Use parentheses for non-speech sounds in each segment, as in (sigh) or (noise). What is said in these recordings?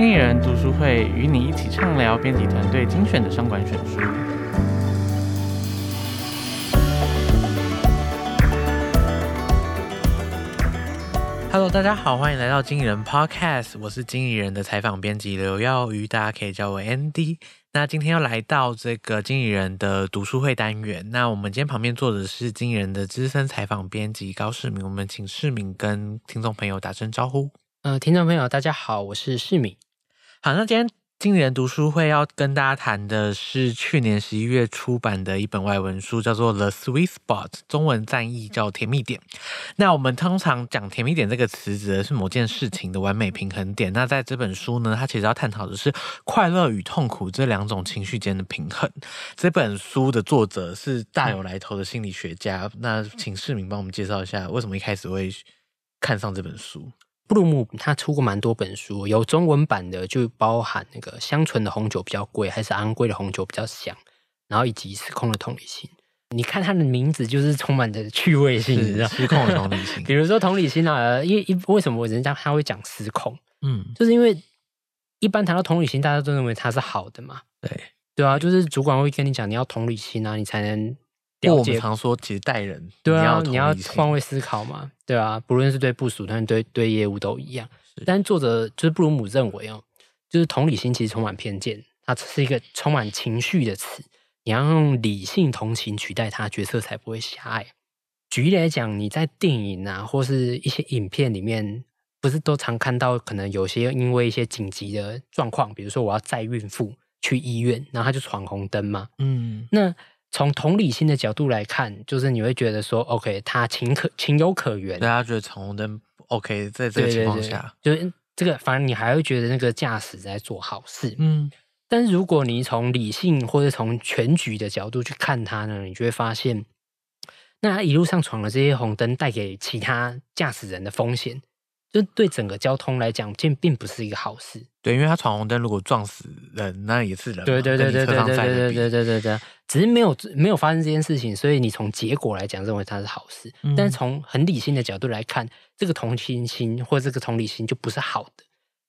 经理人读书会与你一起畅聊编辑团队精选的商管选书。Hello，大家好，欢迎来到经理人 Podcast，我是经理人的采访编辑刘耀瑜，大家可以叫我 Andy。那今天要来到这个经理人的读书会单元。那我们今天旁边坐的是经理人的资深采访编辑高世明。我们请世明跟听众朋友打声招呼。呃，听众朋友大家好，我是世明。好，那今天经理人读书会要跟大家谈的是去年十一月出版的一本外文书，叫做《The Sweet Spot》，中文饌义叫“甜蜜点”。那我们通常讲“甜蜜点”这个词，指的是某件事情的完美平衡点。那在这本书呢，它其实要探讨的是快乐与痛苦这两种情绪间的平衡。这本书的作者是大有来头的心理学家。那请世明帮我们介绍一下，为什么一开始会看上这本书？布鲁姆他出过蛮多本书，有中文版的，就包含那个香醇的红酒比较贵，还是昂贵的红酒比较香，然后以及失控的同理心。你看他的名字就是充满着趣味性，你知道？失控的同理心。(laughs) 比如说同理心啊，因为一为什么人家他会讲失控？嗯，就是因为一般谈到同理心，大家都认为它是好的嘛。对对啊，就是主管会跟你讲，你要同理心啊，你才能。我们常说，其实带人，对啊，你要换位思考嘛，对啊，不论是对部署，但是对对业务都一样。但作者就是布鲁姆认为哦，就是同理心其实充满偏见，它是一个充满情绪的词，你要用理性同情取代它，角色才不会狭隘。举例来讲，你在电影啊，或是一些影片里面，不是都常看到，可能有些因为一些紧急的状况，比如说我要载孕妇去医院，然后他就闯红灯嘛，嗯，那。从同理心的角度来看，就是你会觉得说，OK，他情可情有可原。大家觉得闯红灯 OK，在这个情况下，对对对，就是这个，反正你还会觉得那个驾驶在做好事。嗯，但是如果你从理性或者从全局的角度去看他呢，你就会发现，那他一路上闯了这些红灯，带给其他驾驶人的风险。就对整个交通来讲，这并不是一个好事。对，因为他闯红灯，如果撞死人，那也是人。对对对对对对对对对对对，只是没有没有发生这件事情，所以你从结果来讲认为它是好事，嗯、但是从很理性的角度来看，这个同情心或这个同理心就不是好的。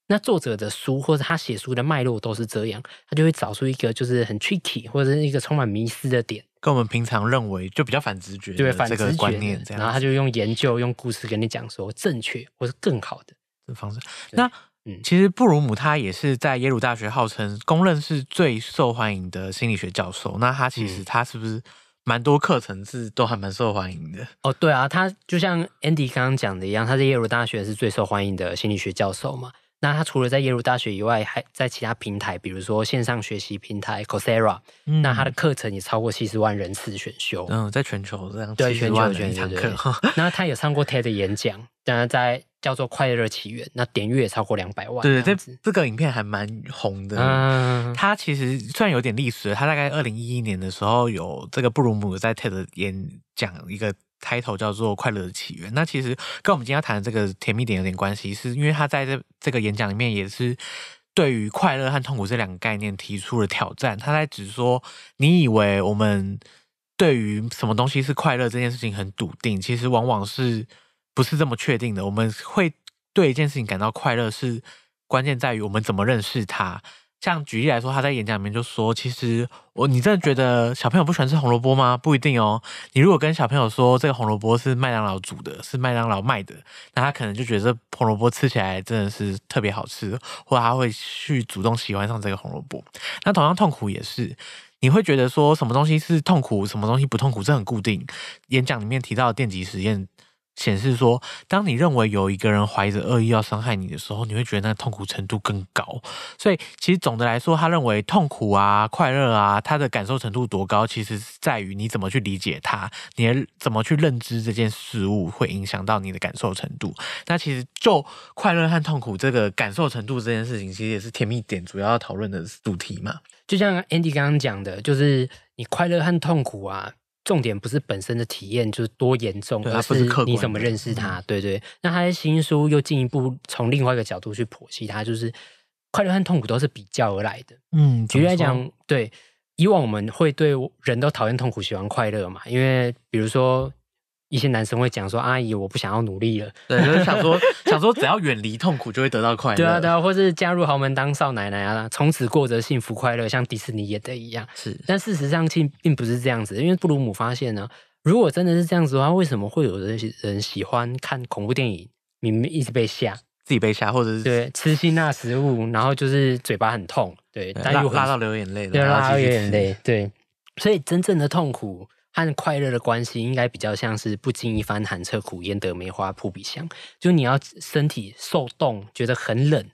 那作者的书或者他写书的脉络都是这样，他就会找出一个就是很 tricky 或者是一个充满迷失的点，跟我们平常认为就比较反直觉，对反直觉观念这样，然后他就用研究、用故事跟你讲说正确或是更好的这方式。那嗯，其实布鲁姆他也是在耶鲁大学号称公认是最受欢迎的心理学教授。那他其实他是不是蛮多课程是都还蛮受欢迎的？哦，对啊，他就像 Andy 刚刚讲的一样，他在耶鲁大学是最受欢迎的心理学教授嘛。那他除了在耶鲁大学以外，还在其他平台，比如说线上学习平台 Coursera，嗯，那他的课程也超过七十万人次选修。嗯，在全球这样，对，全球全球课。(laughs) 那他有上过 TED 演讲，当然在叫做《快乐起源》，那点阅也超过两百万。对对，这这个影片还蛮红的。嗯，他其实虽然有点历史，他大概二零一一年的时候有这个布鲁姆在 TED 演讲一个。开头叫做《快乐的起源》，那其实跟我们今天要谈的这个甜蜜点有点关系，是因为他在这这个演讲里面也是对于快乐和痛苦这两个概念提出了挑战。他在指说，你以为我们对于什么东西是快乐这件事情很笃定，其实往往是不是这么确定的。我们会对一件事情感到快乐，是关键在于我们怎么认识它。像举例来说，他在演讲里面就说：“其实我，你真的觉得小朋友不喜欢吃红萝卜吗？不一定哦。你如果跟小朋友说这个红萝卜是麦当劳煮的，是麦当劳卖的，那他可能就觉得这红萝卜吃起来真的是特别好吃，或者他会去主动喜欢上这个红萝卜。那同样痛苦也是，你会觉得说什么东西是痛苦，什么东西不痛苦，这很固定。演讲里面提到的电极实验。”显示说，当你认为有一个人怀着恶意要伤害你的时候，你会觉得那痛苦程度更高。所以，其实总的来说，他认为痛苦啊、快乐啊，他的感受程度多高，其实在于你怎么去理解他，你怎么去认知这件事物，会影响到你的感受程度。那其实就快乐和痛苦这个感受程度这件事情，其实也是甜蜜点主要要讨论的主题嘛。就像 Andy 刚刚讲的，就是你快乐和痛苦啊。重点不是本身的体验就是多严重，而是你怎么认识它。对对，那他的新书又进一步从另外一个角度去剖析它，就是快乐和痛苦都是比较而来的。嗯，举例来讲，对，以往我们会对人都讨厌痛苦，喜欢快乐嘛，因为比如说一些男生会讲说：“阿姨，我不想要努力了。”对，就是想说想说只要远离痛苦就会得到快乐。(laughs) 对啊，对啊，或是加入豪门当少奶奶啊，从此过着幸福快乐，像迪士尼演的一样。是，但事实上并并不是这样子，因为布鲁姆发现呢，如果真的是这样子的话，为什么会有人人喜欢看恐怖电影，明明一直被吓，自己被吓，或者是对吃辛辣食物，然后就是嘴巴很痛，对，对但又拉，拉到流眼泪，对，拉到流眼泪，对，所以真正的痛苦。和快乐的关系应该比较像是不经一番寒彻骨，焉得梅花扑鼻香。就你要身体受冻，觉得很冷，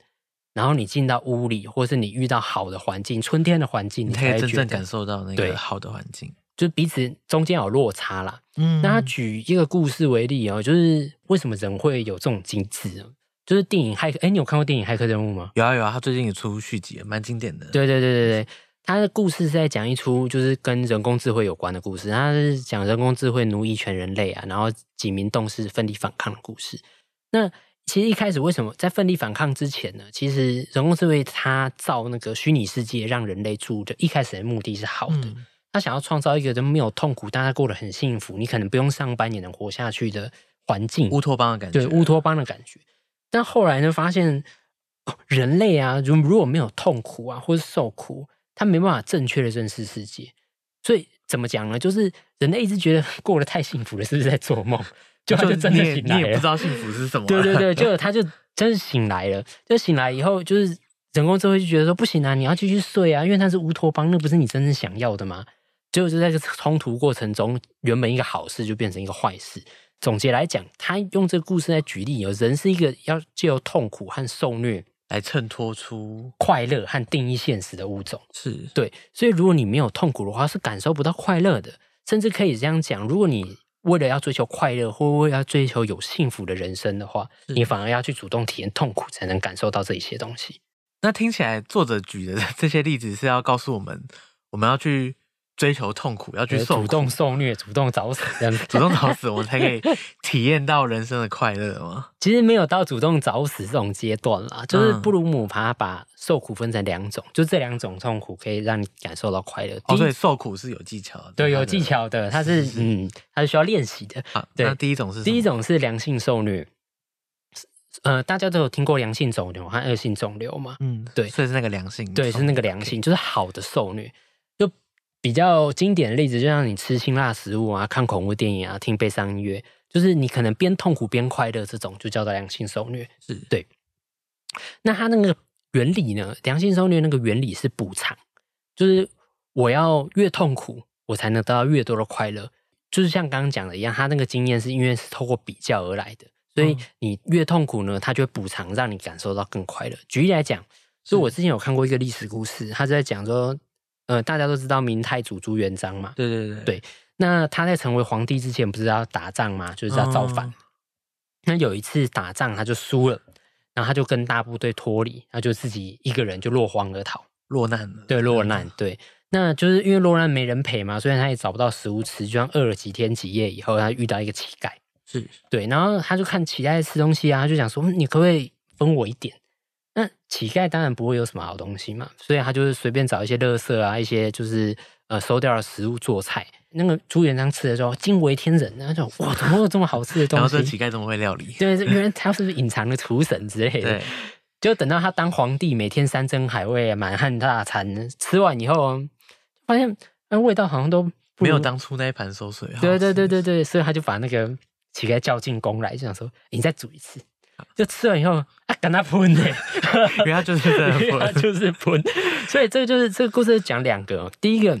然后你进到屋里，或是你遇到好的环境，春天的环境，你才可以真正感受到那个好的环境。就彼此中间有落差啦。嗯，那他举一个故事为例哦，就是为什么人会有这种机制？就是电影《骇客》，哎，你有看过电影《骇客任务》吗？有啊有啊，他最近也出续集，蛮经典的。对对对对对。他的故事是在讲一出就是跟人工智慧有关的故事，他是讲人工智慧奴役全人类啊，然后几名斗士奋力反抗的故事。那其实一开始为什么在奋力反抗之前呢？其实人工智慧它造那个虚拟世界让人类住的，一开始的目的是好的，他想要创造一个人没有痛苦，大家过得很幸福，你可能不用上班也能活下去的环境，乌托邦的感觉，对，乌托邦的感觉。但后来呢，发现人类啊，如如果没有痛苦啊，或是受苦。他没办法正确的认识世界，所以怎么讲呢？就是人类一直觉得 (laughs) 过得太幸福了，是不是在做梦？就他就真的醒来了，你也不知道幸福是什么。对对对，(laughs) 就他就真的醒来了。就醒来以后，就是人工智慧就觉得说不行啊，你要继续睡啊，因为那是乌托邦，那不是你真正想要的吗？结果就在这个冲突过程中，原本一个好事就变成一个坏事。总结来讲，他用这个故事来举例，有人是一个要借由痛苦和受虐。来衬托出快乐和定义现实的物种，是对。所以，如果你没有痛苦的话，是感受不到快乐的。甚至可以这样讲：如果你为了要追求快乐，或为了要追求有幸福的人生的话，你反而要去主动体验痛苦，才能感受到这一些东西。那听起来，作者举的 (laughs) 这些例子是要告诉我们，我们要去。追求痛苦，要去受苦，主动受虐，主动找死，(laughs) 这样主动找死，我们才可以体验到人生的快乐吗？(laughs) 其实没有到主动找死这种阶段啦，就是布鲁姆他把受苦分成两种，就这两种痛苦可以让你感受到快乐。哦，所以受苦是有技巧的，对，有技巧的，它是，是，是嗯，它是需要练习的。好，对，那第一种是？第一种是良性受虐，呃，大家都有听过良性肿瘤和恶性肿瘤嘛？嗯，对，所以是那个良性，对，是那个良性，就是好的受虐。比较经典的例子，就像你吃辛辣食物啊，看恐怖电影啊，听悲伤音乐，就是你可能边痛苦边快乐，这种就叫做良性受虐。是对。那它那个原理呢？良性受虐那个原理是补偿，就是我要越痛苦，我才能得到越多的快乐。就是像刚刚讲的一样，他那个经验是因为是透过比较而来的，所以你越痛苦呢，他就会补偿，让你感受到更快乐。举例来讲，就我之前有看过一个历史故事，他在讲说。呃，大家都知道明太祖朱元璋嘛？对对对，对。那他在成为皇帝之前，不是要打仗嘛？就是要造反。哦、那有一次打仗，他就输了，然后他就跟大部队脱离，他就自己一个人就落荒而逃，落难了。对，落难。对，那就是因为落难没人陪嘛，所以他也找不到食物吃，就像饿了几天几夜以后，他遇到一个乞丐。是对，然后他就看乞丐吃东西啊，他就想说：“你可不可以分我一点？”那乞丐当然不会有什么好东西嘛，所以他就是随便找一些垃圾啊，一些就是呃收掉的食物做菜。那个朱元璋吃的时候惊为天人，然后就哇，怎么会有这么好吃的 (laughs) 东西？然后这乞丐怎么会料理？对，因为他是不是隐藏的厨神之类的？对。就等到他当皇帝，每天山珍海味、满汉大餐，吃完以后，发现那味道好像都没有当初那一盘馊水。对对对对对，所以他就把那个乞丐叫进宫来，就想说：“你再煮一次。”就吃完以后啊，跟他喷呢，(laughs) 原来就是这样，(laughs) 他就是喷。所以这个就是这个故事讲两个。第一个，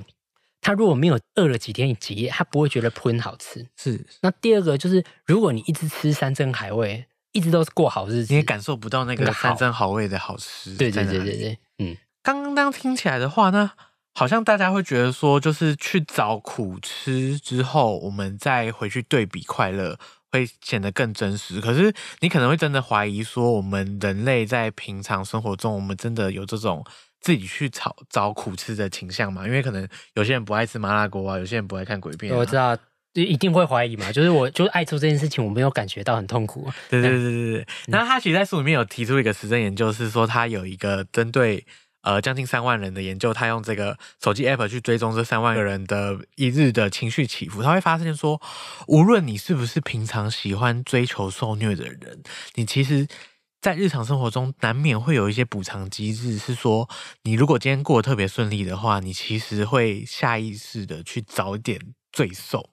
他如果没有饿了几天几夜，他不会觉得喷好吃。是。那第二个就是，如果你一直吃山珍海味，一直都是过好日子，你也感受不到那个山珍好味的好吃。对对对对对，嗯。刚刚听起来的话呢，好像大家会觉得说，就是去找苦吃之后，我们再回去对比快乐。会显得更真实，可是你可能会真的怀疑说，我们人类在平常生活中，我们真的有这种自己去找找苦吃的倾向吗？因为可能有些人不爱吃麻辣锅啊，有些人不爱看鬼片啊。我知道，就一定会怀疑嘛。就是我就是爱做这件事情，我没有感觉到很痛苦。对对对对对。那他其实，在书里面有提出一个实证研究，是说他有一个针对呃将近三万人的研究，他用这个手机 app 去追踪这三万个人的一日的情绪起伏，他会发现说，无论你是不是平常喜欢追求受虐的人，你其实。在日常生活中，难免会有一些补偿机制，是说，你如果今天过得特别顺利的话，你其实会下意识的去找一点罪受。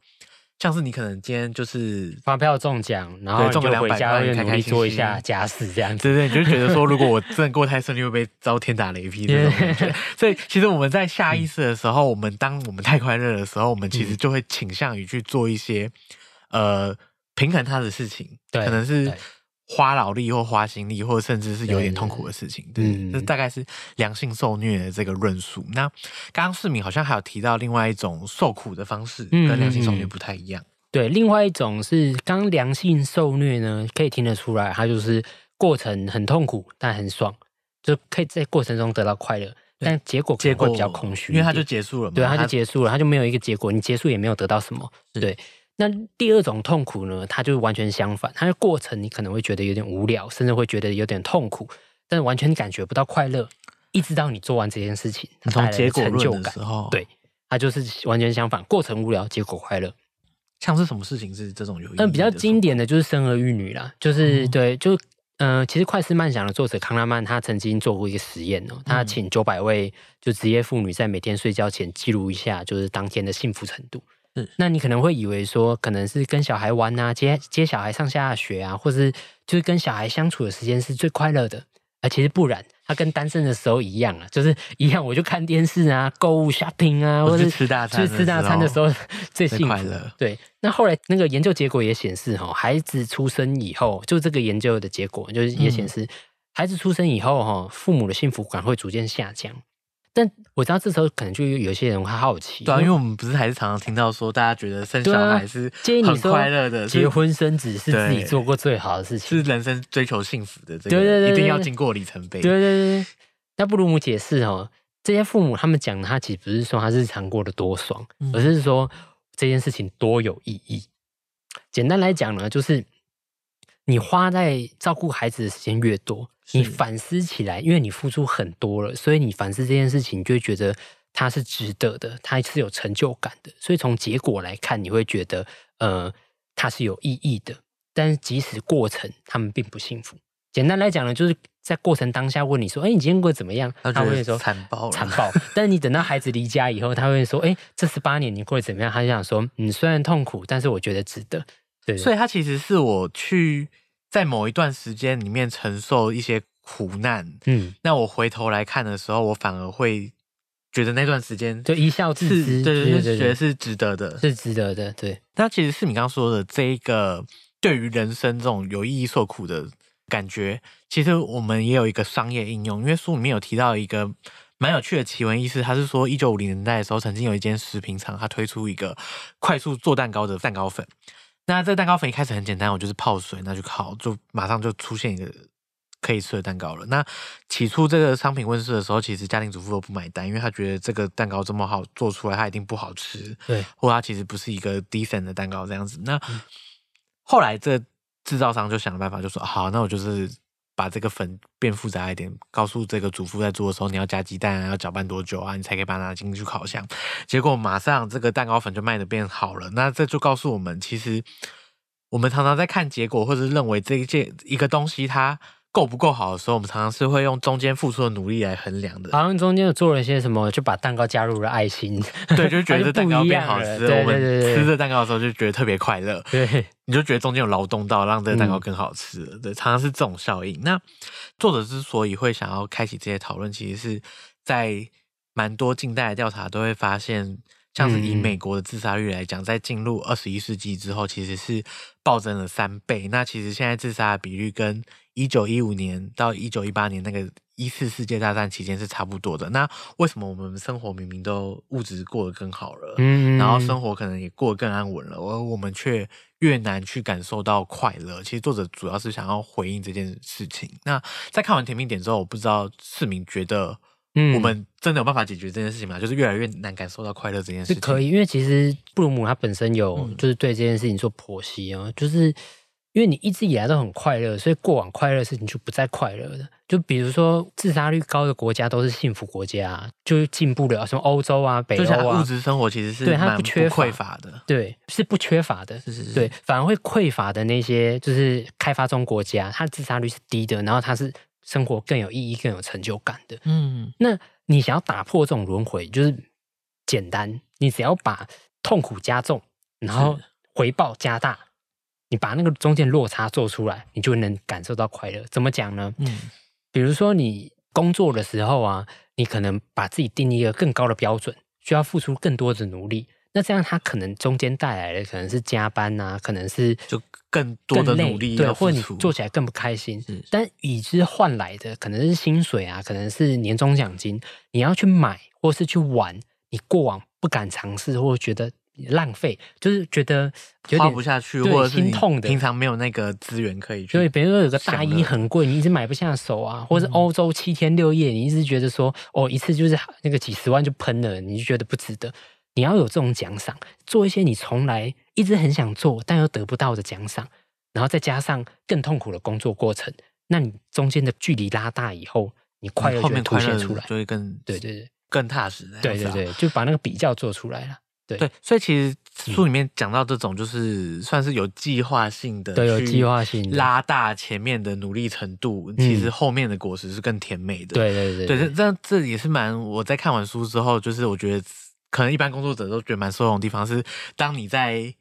像是你可能今天就是发票中奖，然后中个两百块，努力做一下家事这样子，对对，你就觉得说，如果我真的过太顺利，会被遭天打雷劈这种感觉。(laughs) 所以，其实我们在下意识的时候，我们当我们太快乐的时候，我们其实就会倾向于去做一些呃平衡他的事情，对，可能是。花脑力或花心力，或者甚至是有点痛苦的事情，对，这大概是良性受虐的这个论述。那刚刚市民好像还有提到另外一种受苦的方式，跟良性受虐不太一样。对，另外一种是刚良性受虐呢，可以听得出来，它就是过程很痛苦，但很爽，就可以在过程中得到快乐，但结果结果比较空虚，因为它就结束了嘛，对，它就结束了，它就没有一个结果，你结束也没有得到什么，对。那第二种痛苦呢？它就完全相反，它的过程你可能会觉得有点无聊，甚至会觉得有点痛苦，但是完全感觉不到快乐，一直到你做完这件事情，它带来的成就感。对，它就是完全相反，过程无聊，结果快乐。像是什么事情是这种有？嗯，比较经典的就是生儿育女啦，就是、嗯、对，就嗯、呃，其实《快思慢想》的作者康拉曼他曾经做过一个实验哦，他请九百位就职业妇女在每天睡觉前记录一下，就是当天的幸福程度。嗯，那你可能会以为说，可能是跟小孩玩啊，接接小孩上下学啊，或是就是跟小孩相处的时间是最快乐的，而其实不然，他跟单身的时候一样啊，就是 (laughs) 一样，我就看电视啊，购物 shopping 啊，或者吃大餐，吃大餐的时候最幸福。快乐。对，那后来那个研究结果也显示，哈，孩子出生以后，就这个研究的结果，就是也显示，孩子出生以后，哈，父母的幸福感会逐渐下降。但我知道这时候可能就有些人会好奇，对啊，因为我们不是还是常常听到说，大家觉得生小孩是很快乐的，结婚生子是自己做过最好的事情，是人生追求幸福的这个，一定要经过里程碑。对对对，那布鲁姆解释哦，这些父母他们讲他其实不是说他日常过得多爽，而是说这件事情多有意义。简单来讲呢，就是你花在照顾孩子的时间越多。你反思起来，因为你付出很多了，所以你反思这件事情，你就会觉得它是值得的，它是有成就感的。所以从结果来看，你会觉得，呃，它是有意义的。但是即使过程他们并不幸福。简单来讲呢，就是在过程当下问你说：“哎，你今天过得怎么样？”他会说：“惨爆了，惨爆。”但是你等到孩子离家以后，他会说：“哎，这十八年你过得怎么样？”他就想说：“嗯，虽然痛苦，但是我觉得值得。”对，所以它其实是我去。在某一段时间里面承受一些苦难，嗯，那我回头来看的时候，我反而会觉得那段时间就一笑置之，对对对，觉得是值得的，是值得的，对。那其实是你刚刚说的这一个对于人生这种有意义受苦的感觉，其实我们也有一个商业应用，因为书里面有提到一个蛮有趣的奇闻异事，他是说一九五零年代的时候，曾经有一间食品厂，它推出一个快速做蛋糕的蛋糕粉。那这个蛋糕粉一开始很简单，我就是泡水，那就烤，就马上就出现一个可以吃的蛋糕了。那起初这个商品问世的时候，其实家庭主妇都不买单，因为他觉得这个蛋糕这么好做出来，它一定不好吃，对，或它其实不是一个 decent 的蛋糕这样子。那后来这制造商就想了办法，就说好，那我就是。把这个粉变复杂一点，告诉这个主妇在做的时候，你要加鸡蛋啊，要搅拌多久啊，你才可以把它拿进去烤箱。结果马上这个蛋糕粉就卖的变好了。那这就告诉我们，其实我们常常在看结果，或者认为这一件一个东西它。够不够好的时候，我们常常是会用中间付出的努力来衡量的。好像中间有做了一些什么，就把蛋糕加入了爱心，对，就觉得蛋糕变好吃。我们吃这蛋糕的时候就觉得特别快乐。对，你就觉得中间有劳动到，让这个蛋糕更好吃了。对，常常是这种效应。那作者之所以会想要开启这些讨论，其实是在蛮多近代的调查都会发现。像是以美国的自杀率来讲，在进入二十一世纪之后，其实是暴增了三倍。那其实现在自杀的比率跟一九一五年到一九一八年那个一次世界大战期间是差不多的。那为什么我们生活明明都物质过得更好了，嗯，然后生活可能也过得更安稳了，而我们却越难去感受到快乐？其实作者主要是想要回应这件事情。那在看完《甜蜜点》之后，我不知道市民觉得。嗯，我们真的有办法解决这件事情吗？就是越来越难感受到快乐这件事情。是可以，因为其实布鲁姆他本身有就是对这件事情做剖析啊，就是因为你一直以来都很快乐，所以过往快乐的事情就不再快乐了。就比如说自杀率高的国家都是幸福国家，啊，就进步了。什么欧洲啊、北欧啊，物质生活其实是对它不缺匮乏的，对，是不缺乏的。是是是，对，反而会匮乏的那些就是开发中国家，它的自杀率是低的，然后它是生活更有意义、更有成就感的。嗯，那你想要打破这种轮回，就是简单，你只要把痛苦加重，然后回报加大。你把那个中间落差做出来，你就能感受到快乐。怎么讲呢？嗯，比如说你工作的时候啊，你可能把自己定一个更高的标准，需要付出更多的努力。那这样它可能中间带来的可能是加班啊，可能是就更多的努力，对，或者你做起来更不开心。但与之换来的可能是薪水啊，可能是年终奖金。你要去买或是去玩，你过往不敢尝试或者觉得。浪费就是觉得有点花不下去，或者心痛的。平常没有那个资源可以去。对，比如说有个大衣很贵，你一直买不下手啊，或者是欧洲七天六夜，你一直觉得说哦，一次就是那个几十万就喷了，你就觉得不值得。你要有这种奖赏，做一些你从来一直很想做但又得不到的奖赏，然后再加上更痛苦的工作过程，那你中间的距离拉大以后，你快乐就会凸显出来，就会更对对对更踏实。对对对，就把那个比较做出来了。对，对，所以其实书里面讲到这种，就是算是有计划性的，对，有计划性拉大前面的努力程度，嗯、其实后面的果实是更甜美的。对对对，对，这这也是蛮我在看完书之后，就是我觉得可能一般工作者都觉得蛮受用的地方是，当你在。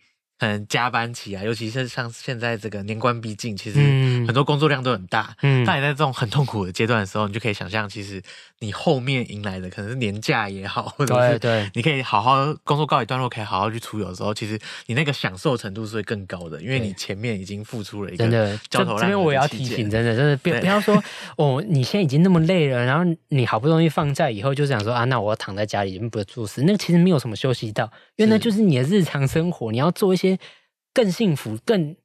嗯，加班起来，尤其是像现在这个年关逼近，其实很多工作量都很大。嗯，当你在这种很痛苦的阶段的时候，你就可以想象，其实你后面迎来的可能是年假也好，(laughs) 或者是对，你可以好好工作告一段落，可以好好去出游的时候，其实你那个享受程度是会更高的，因为你前面已经付出了一个真的焦头烂额。这边我也要提醒，真的，真的，不不要说哦，你现在已经那么累了，然后你好不容易放假以后，就想说啊，那我要躺在家里不做事，那其实没有什么休息到，因为那就是你的日常生活，你要做一些。更幸福，更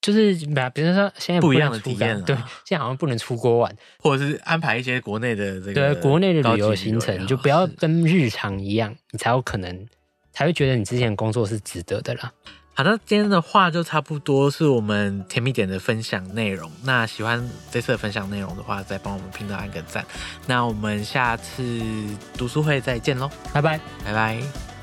就是比如说现在不，不一样的体验，对，现在好像不能出国玩，或者是安排一些国内的这个对国内的旅游行程，就不要跟日常一样，你才有可能才会觉得你之前的工作是值得的啦。好的，今天的话就差不多是我们甜蜜点的分享内容。那喜欢这次的分享内容的话，再帮我们频道按个赞。那我们下次读书会再见喽，拜拜，拜拜。